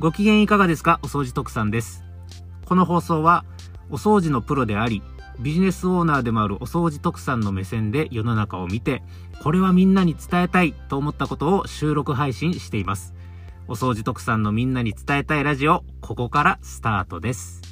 ご機嫌いかがですか？お掃除特産です。この放送は、お掃除のプロであり、ビジネスオーナーでもあるお掃除特産の目線で世の中を見て、これはみんなに伝えたいと思ったことを収録配信しています。お掃除特産のみんなに伝えたいラジオ、ここからスタートです。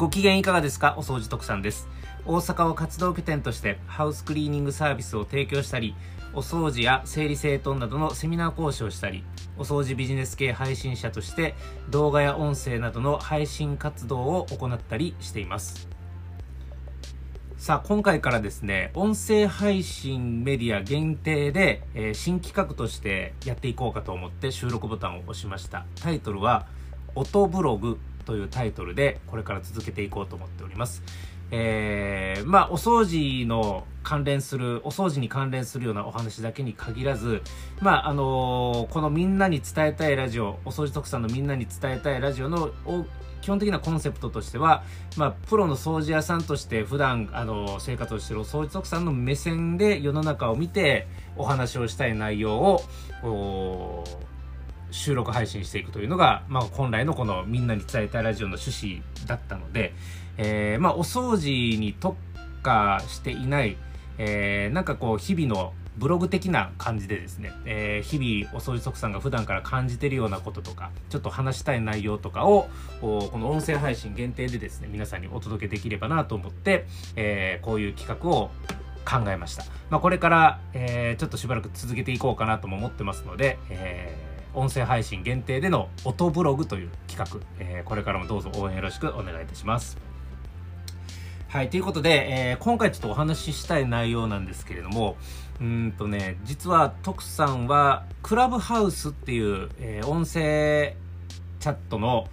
ご機嫌いかがですか？お掃除特産です。大阪を活動拠点としてハウスクリーニングサービスを提供したり、お掃除や整理整頓などのセミナー講師をしたり、お掃除ビジネス系配信者として動画や音声などの配信活動を行ったりしています。さあ、今回からですね、音声配信メディア限定で、えー、新企画としてやっていこうかと思って収録ボタンを押しました。タイトルは、音ブログというタイトルでこれから続けていこうと思っております。えー、まあ、お掃除の関連する、お掃除に関連するようなお話だけに限らず、まあ、あのー、このみんなに伝えたいラジオ、お掃除特産のみんなに伝えたいラジオの基本的なコンセプトとしては、まあ、プロの掃除屋さんとして普段あの生活をしているお掃除特産の目線で世の中を見てお話をしたい内容を収録配信していくというのが、まあ、本来のこのみんなに伝えたいラジオの趣旨だったので、えー、まあ、お掃除に特化していない、えー、なんかこう、日々のブログ的な感じでですね、えー、日々お掃除即さんが普段から感じてるようなこととか、ちょっと話したい内容とかを、この音声配信限定でですね、皆さんにお届けできればなと思って、えー、こういう企画を考えました。まあ、これから、えー、ちょっとしばらく続けていこうかなとも思ってますので、えー音声配信限定での音ブログという企画、えー、これからもどうぞ応援よろしくお願いいたします。はい、ということで、えー、今回ちょっとお話ししたい内容なんですけれども、うんとね、実は徳さんはクラブハウスっていう、えー、音声チャットの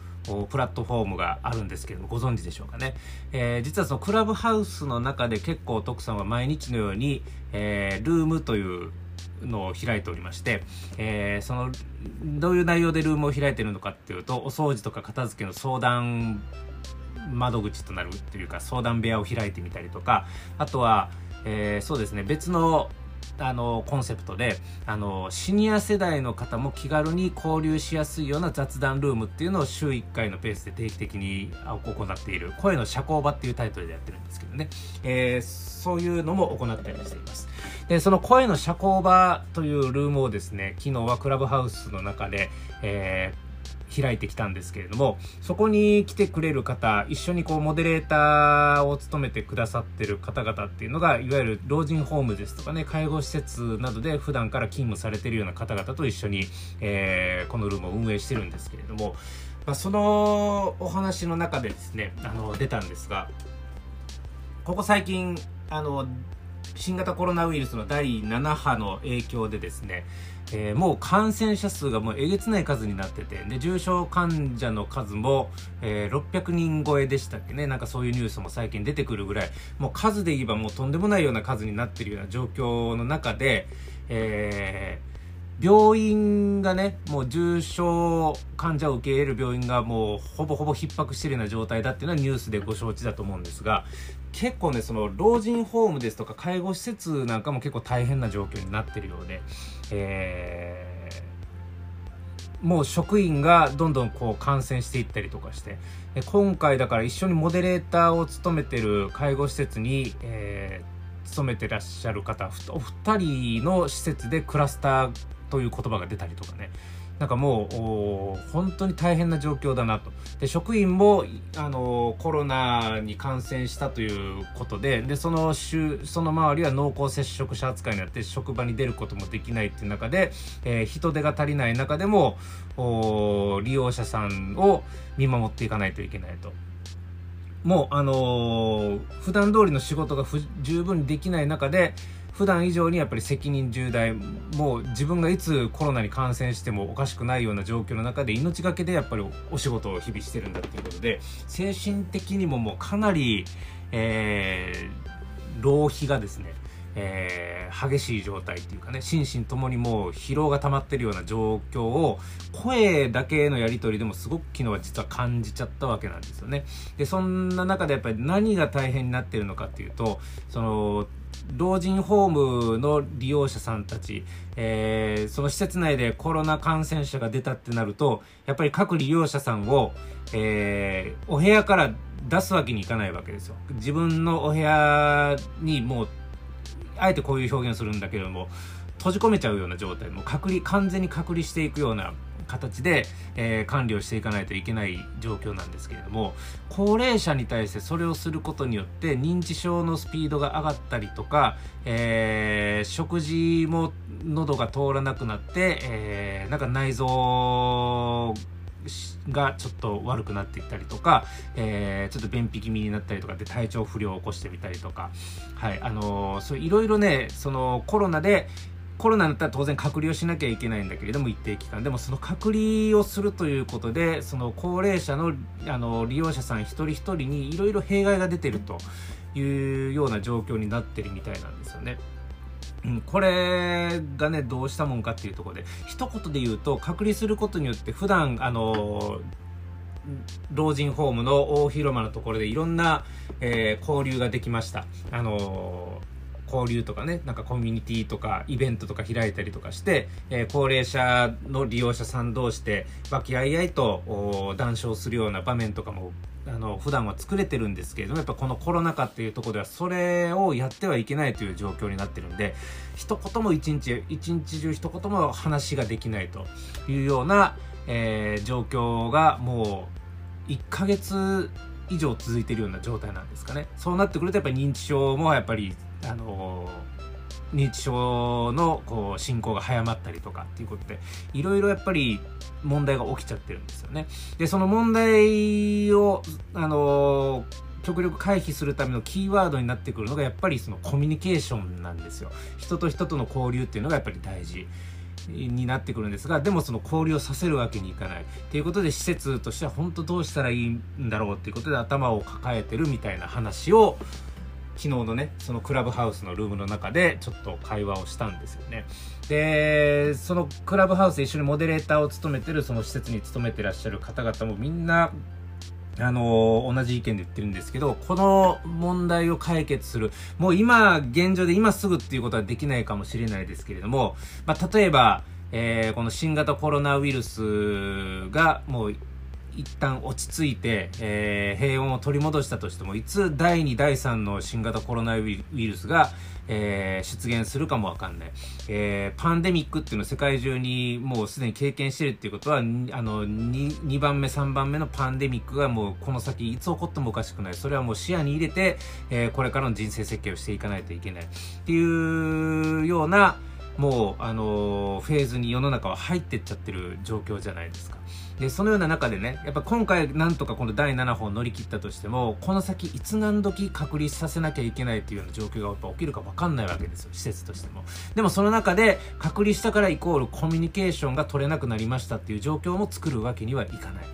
プラットフォームがあるんですけどもご存知でしょうかね、えー、実はそのクラブハウスの中で結構徳さんは毎日のように、えー、ルームというのを開いておりまして、えー、そのどういう内容でルームを開いてるのかっていうとお掃除とか片付けの相談窓口となるというか相談部屋を開いてみたりとかあとは、えー、そうですね別のあのコンセプトであのシニア世代の方も気軽に交流しやすいような雑談ルームっていうのを週1回のペースで定期的に行っている。声の社交場っていうタイトルでやってるんですけどね、えー、そういうのも行ったりしています。でその声の社交場というルームをですね昨日はクラブハウスの中で、えー開いてきたんですけれども、そこに来てくれる方、一緒にこうモデレーターを務めてくださってる方々っていうのが、いわゆる老人ホームですとかね、介護施設などで普段から勤務されてるような方々と一緒に、えー、このルームを運営してるんですけれども、まあ、そのお話の中でですね、あの、出たんですが、ここ最近、あの、新型コロナウイルスの第7波の影響でですね、えー、もう感染者数がもうえげつない数になってて、で、重症患者の数も、えー、600人超えでしたっけね、なんかそういうニュースも最近出てくるぐらい、もう数で言えばもうとんでもないような数になってるような状況の中で、えー病院がね、もう重症患者を受け入れる病院がもうほぼほぼ逼迫しているような状態だっていうのはニュースでご承知だと思うんですが、結構ね、その老人ホームですとか介護施設なんかも結構大変な状況になってるようで、えー、もう職員がどんどんこう感染していったりとかして、今回だから一緒にモデレーターを務めてる介護施設に、えー、勤めてらっしゃる方、お二人の施設でクラスターという言葉が出たりとかね、なんかもう本当に大変な状況だなとで職員もあのコロナに感染したということででその週その周りは濃厚接触者扱いになって職場に出ることもできないっていう中で、えー、人手が足りない中でも利用者さんを見守っていかないといけないと。もうあのー、普段通りの仕事が十分にできない中で普段以上にやっぱり責任重大もう自分がいつコロナに感染してもおかしくないような状況の中で命がけでやっぱりお仕事を日々してるんだっていうことで精神的にももうかなり、えー、浪費がですねえー、激しい状態っていうかね、心身ともにもう疲労が溜まってるような状況を、声だけのやり取りでもすごく昨日は実は感じちゃったわけなんですよね。で、そんな中でやっぱり何が大変になってるのかっていうと、その、老人ホームの利用者さんたち、えー、その施設内でコロナ感染者が出たってなると、やっぱり各利用者さんを、えー、お部屋から出すわけにいかないわけですよ。自分のお部屋にもう、あえてこういう表現をするんだけれども、閉じ込めちゃうような状態、もう隔離、完全に隔離していくような形で、えー、管理をしていかないといけない状況なんですけれども高齢者に対してそれをすることによって認知症のスピードが上がったりとか、えー、食事も喉が通らなくなって、えー、なんか内臓がちょっと悪くなっていったりとか、えー、ちょっと便秘気味になったりとかで体調不良を起こしてみたりとか、はい、あのー、そういろいろね、そのコロナで、コロナだったら当然隔離をしなきゃいけないんだけれども一定期間でもその隔離をするということでその高齢者のあの利用者さん一人一人にいろいろ弊害が出てるというような状況になってるみたいなんですよね。うん、これがねどうしたもんかっていうところで一言で言うと隔離することによって普段あの老人ホームの大広間のところでいろんな、えー、交流ができました。あの交流とかね、なんかコミュニティとかイベントとか開いたりとかして、えー、高齢者の利用者さん同士で和気あいあいと談笑するような場面とかもあの普段は作れてるんですけれどもやっぱこのコロナ禍っていうところではそれをやってはいけないという状況になってるんで一言も一日一日中一言も話ができないというような、えー、状況がもう1ヶ月以上続いてるような状態なんですかね。そうなってくるとやっぱり認知症もやっぱりあの認知症のこう進行が早まったりとかっていうことでいろいろやっぱり問題が起きちゃってるんですよね。でその問題をあの極力回避するためのキーワードになってくるのがやっぱりそのコミュニケーションなんですよ。人と人との交流っていうのがやっぱり大事。になってくるんですがでもその交流をさせるわけにいかないということで施設としては本当どうしたらいいんだろうっていうことで頭を抱えてるみたいな話を昨日のね、そのクラブハウスのルームの中でちょっと会話をしたんですよね。で、そのクラブハウス一緒にモデレーターを務めてる、その施設に勤めてらっしゃる方々もみんな、あの同じ意見で言ってるんですけど、この問題を解決する、もう今、現状で今すぐっていうことはできないかもしれないですけれども、まあ、例えば、えー、この新型コロナウイルスがもう一旦落ち着いて、えー、平穏を取り戻したとしても、いつ第2、第3の新型コロナウイルスが、えー、出現するかもわかんない。えー、パンデミックっていうのを世界中にもうすでに経験してるっていうことは、あの2、2番目、3番目のパンデミックがもうこの先いつ起こってもおかしくない。それはもう視野に入れて、えー、これからの人生設計をしていかないといけない。っていうような、もう、あのフェーズに世の中は入ってっちゃってる状況じゃないですか。で、そのような中でね、やっぱ今回なんとかこの第7波を乗り切ったとしても、この先いつ何時隔離させなきゃいけないというような状況がやっぱ起きるか分かんないわけですよ、施設としても。でもその中で隔離したからイコールコミュニケーションが取れなくなりましたっていう状況も作るわけにはいかない。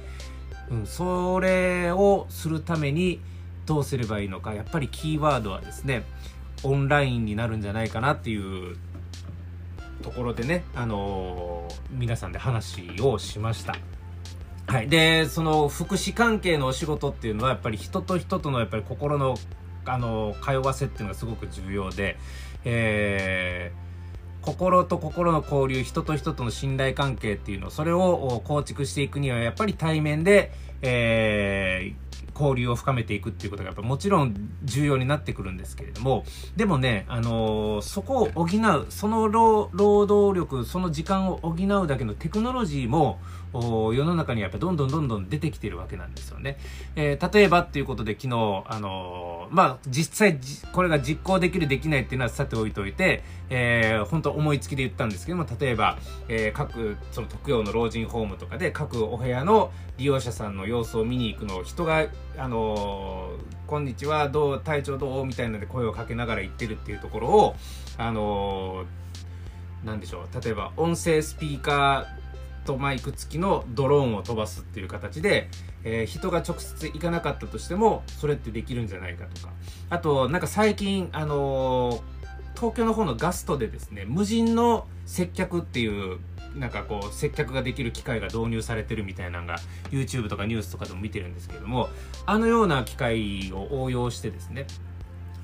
うん、それをするためにどうすればいいのか、やっぱりキーワードはですね、オンラインになるんじゃないかなっていうところでね、あのー、皆さんで話をしました。はい。で、その福祉関係のお仕事っていうのはやっぱり人と人とのやっぱり心のあの通わせっていうのがすごく重要で、えー、心と心の交流、人と人との信頼関係っていうの、それを構築していくにはやっぱり対面で、えー、交流を深めていくっていうことがやっぱもちろん重要になってくるんですけれども、でもね、あのー、そこを補う、その労働力、その時間を補うだけのテクノロジーも、世の中にやっぱどんどんどんどん出てきてるわけなんですよね。えー、例えばっていうことで昨日、あのー、まあ、実際これが実行できるできないっていうのはさて置いといて、えー、本当思いつきで言ったんですけども、例えば、えー、各、その特養の老人ホームとかで各お部屋の利用者さんの様子を見に行くのを人があのー、こんにちは、どう、体調どうみたいなので声をかけながら言ってるっていうところを、あのー、なんでしょう、例えば音声スピーカーとマイク付きのドローンを飛ばすっていう形で、えー、人が直接行かなかったとしても、それってできるんじゃないかとか。あと、なんか最近、あのー東京の方のガストでですね無人の接客っていうなんかこう接客ができる機械が導入されてるみたいなのが YouTube とかニュースとかでも見てるんですけれどもあのような機械を応用してですね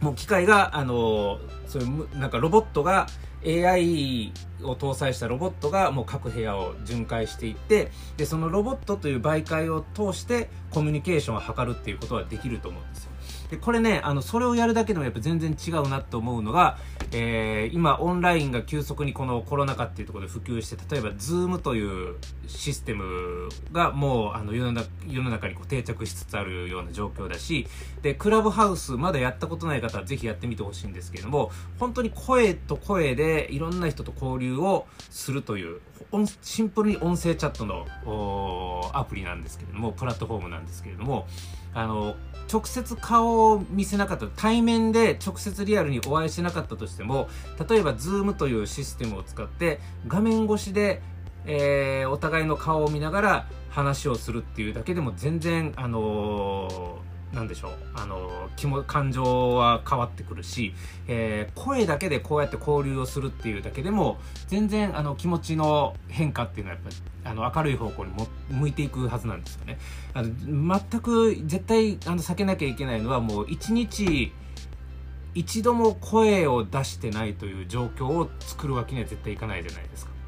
もう機械があのそういうなんかロボットが AI を搭載したロボットがもう各部屋を巡回していってでそのロボットという媒介を通してコミュニケーションを図るっていうことはできると思うんですよ。でこれねあのそれをやるだけでもやっぱ全然違うなと思うのが、えー、今オンラインが急速にこのコロナ禍っていうところで普及して例えば Zoom というシステムがもうあの世の中世の中にこう定着しつつあるような状況だしでクラブハウスまだやったことない方はぜひやってみてほしいんですけれども本当に声と声でいろんな人と交流をするというシンプルに音声チャットのアプリなんですけれどもプラットフォームなんですけれどもあの直接顔を見せなかった対面で直接リアルにお会いしなかったとしても例えば Zoom というシステムを使って画面越しで、えー、お互いの顔を見ながら話をするっていうだけでも全然あのーなんでしょう、あの、気も、感情は変わってくるし、えー、声だけでこうやって交流をするっていうだけでも、全然、あの、気持ちの変化っていうのはやっぱり、あの、明るい方向にも向いていくはずなんですよね。あの、全く、絶対、あの、避けなきゃいけないのは、もう、一日、一度も声を出してないという状況を作るわけには絶対いかないじゃないですか。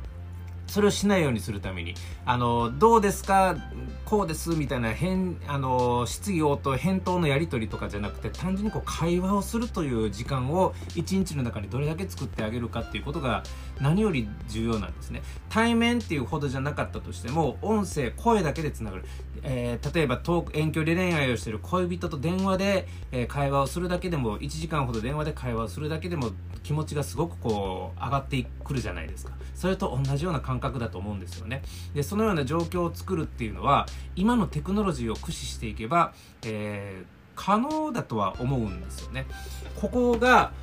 それをしないようにするために、あの、どうですかこうですみたいな変、あの、質疑応答、返答のやり取りとかじゃなくて、単純にこう会話をするという時間を一日の中にどれだけ作ってあげるかっていうことが何より重要なんですね。対面っていうほどじゃなかったとしても、音声、声だけでつながる。えー、例えば遠遠距離恋愛をしている恋人と電話で、えー、会話をするだけでも1時間ほど電話で会話をするだけでも気持ちがすごくこう上がってくるじゃないですかそれと同じような感覚だと思うんですよねでそのような状況を作るっていうのは今のテクノロジーを駆使していけば、えー、可能だとは思うんですよねここが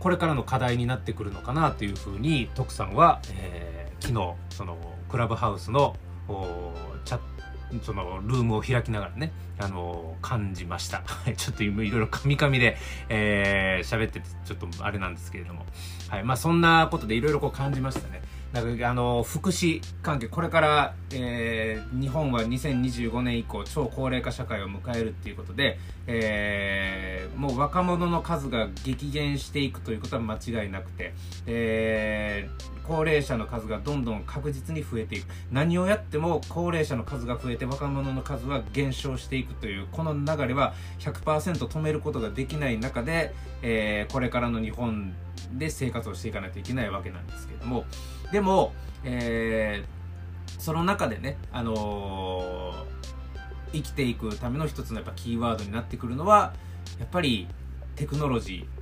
これからの課題になってくるのかなというふうに徳さんは、えー、昨日そのクラブハウスのチャそのルームを開きながらね、あのー、感じました。ちょっと今いろいろカミカミで、えー、喋っててちょっとあれなんですけれども。はい。まあそんなことでいろいろこう感じましたね。なんかあの福祉関係これから、えー、日本は2025年以降超高齢化社会を迎えるっていうことで、えー、もう若者の数が激減していくということは間違いなくて、えー、高齢者の数がどんどん確実に増えていく。何をやっても高齢者の数が増えて若者の数は減少していくというこの流れは100%止めることができない中で、えー、これからの日本で生活をしていかないといけないわけなんですけども。でも、えー、その中でね、あのー、生きていくための一つのやっぱキーワードになってくるのはやっぱりテクノロジー。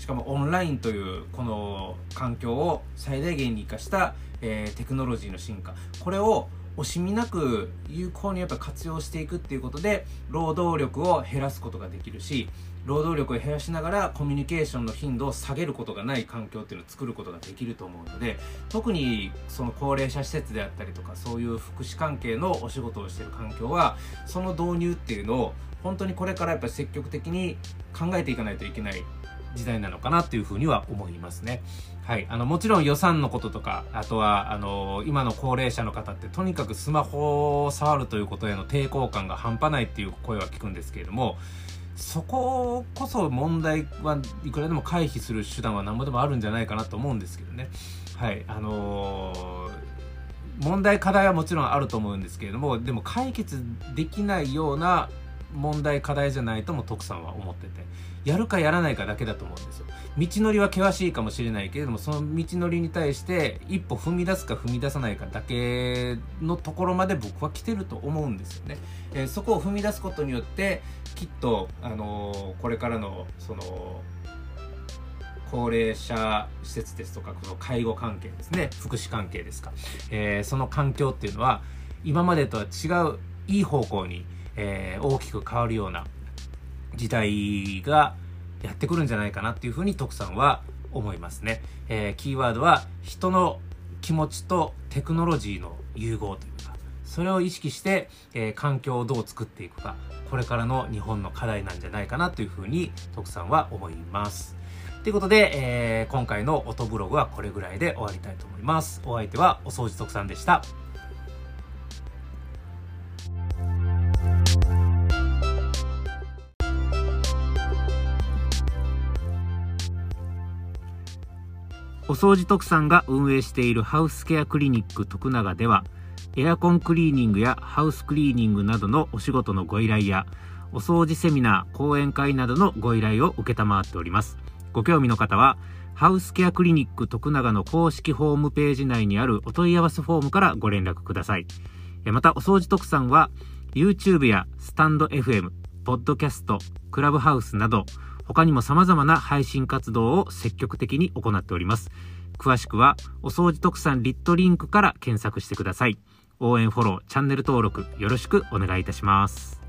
しかもオンラインというこの環境を最大限に生かした、えー、テクノロジーの進化。これを惜しみなく有効にやっぱ活用していくっていうことで労働力を減らすことができるし労働力を減らしながらコミュニケーションの頻度を下げることがない環境っていうのを作ることができると思うので特にその高齢者施設であったりとかそういう福祉関係のお仕事をしている環境はその導入っていうのを本当にこれからやっぱり積極的に考えていかないといけない時代なのかなというふうには思いますね。はい。あの、もちろん予算のこととか、あとは、あの、今の高齢者の方ってとにかくスマホを触るということへの抵抗感が半端ないっていう声は聞くんですけれども、そここそ問題はいくらでも回避する手段は何ぼでもあるんじゃないかなと思うんですけどね。はい。あのー、問題課題はもちろんあると思うんですけれども、でも解決できないような問題課題じゃないとも徳さんは思ってて。やるかやらないかだけだと思うんですよ。道のりは険しいかもしれないけれども、その道のりに対して一歩踏み出すか踏み出さないかだけのところまで僕は来てると思うんですよね。えー、そこを踏み出すことによって、きっと、あのー、これからの、その、高齢者施設ですとか、この介護関係ですね、福祉関係ですか、えー、その環境っていうのは、今までとは違う、いい方向に、えー、大きく変わるような時代がやってくるんじゃないかなっていうふうに徳さんは思いますね。えー、キーワードは人の気持ちとテクノロジーの融合というか、それを意識して、えー、環境をどう作っていくか、これからの日本の課題なんじゃないかなというふうに徳さんは思います。ということで、えー、今回の音ブログはこれぐらいで終わりたいと思います。お相手はお掃除特産でした。お掃除特産が運営しているハウスケアクリニック徳永では、エアコンクリーニングやハウスクリーニングなどのお仕事のご依頼や、お掃除セミナー、講演会などのご依頼を受っております。ご興味の方は、ハウスケアクリニック徳永の公式ホームページ内にあるお問い合わせフォームからご連絡ください。また、お掃除特産は、YouTube やスタンド FM、ポッドキャスト、クラブハウスなど、他にも様々な配信活動を積極的に行っております。詳しくは、お掃除特産リットリンクから検索してください。応援フォロー、チャンネル登録よろしくお願いいたします。